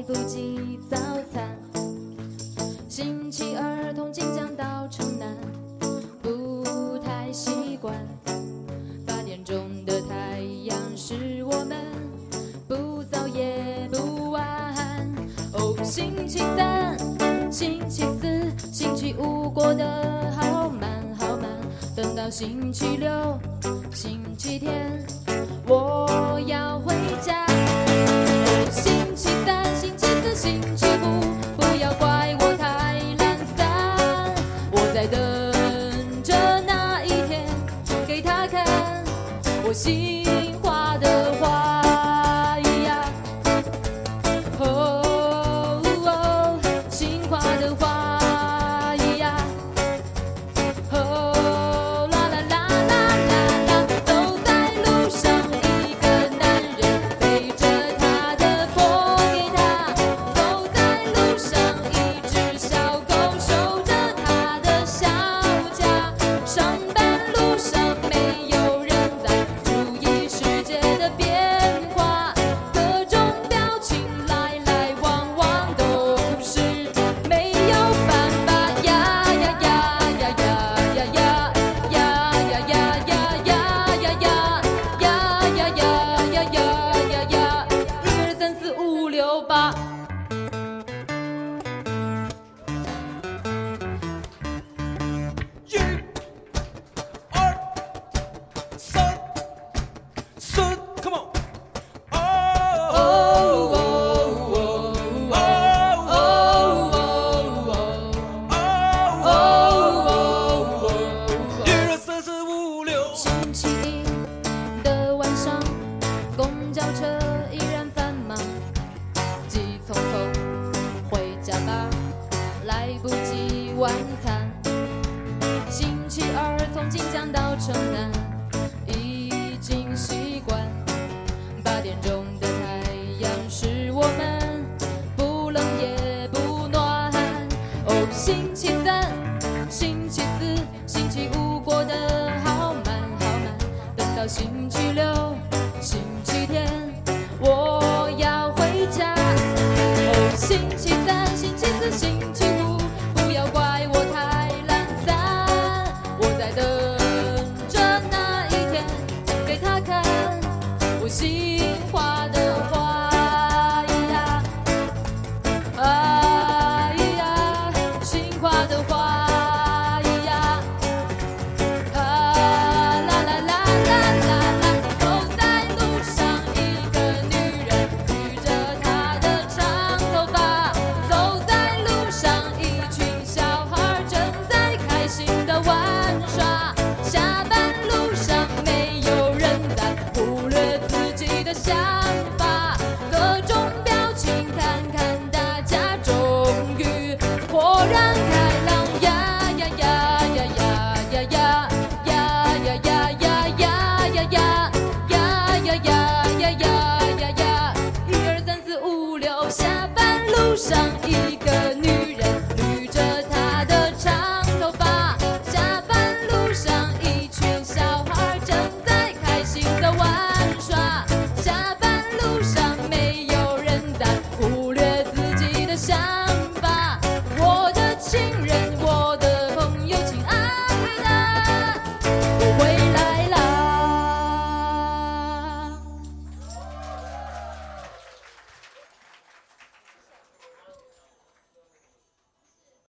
来不及早餐，星期二从晋江到城南，不太习惯。八点钟的太阳是我们，不早也不晚。哦，星期三、星期四、星期五过得好慢好慢，等到星期六、星期天。我要。在等着那一天给他看我心城南已经习惯，八点钟的太阳是我们不冷也不暖。哦，星期三、星期四、星期五过得好慢好慢，等到星。心花的花呀呀心花的花。下班路上一个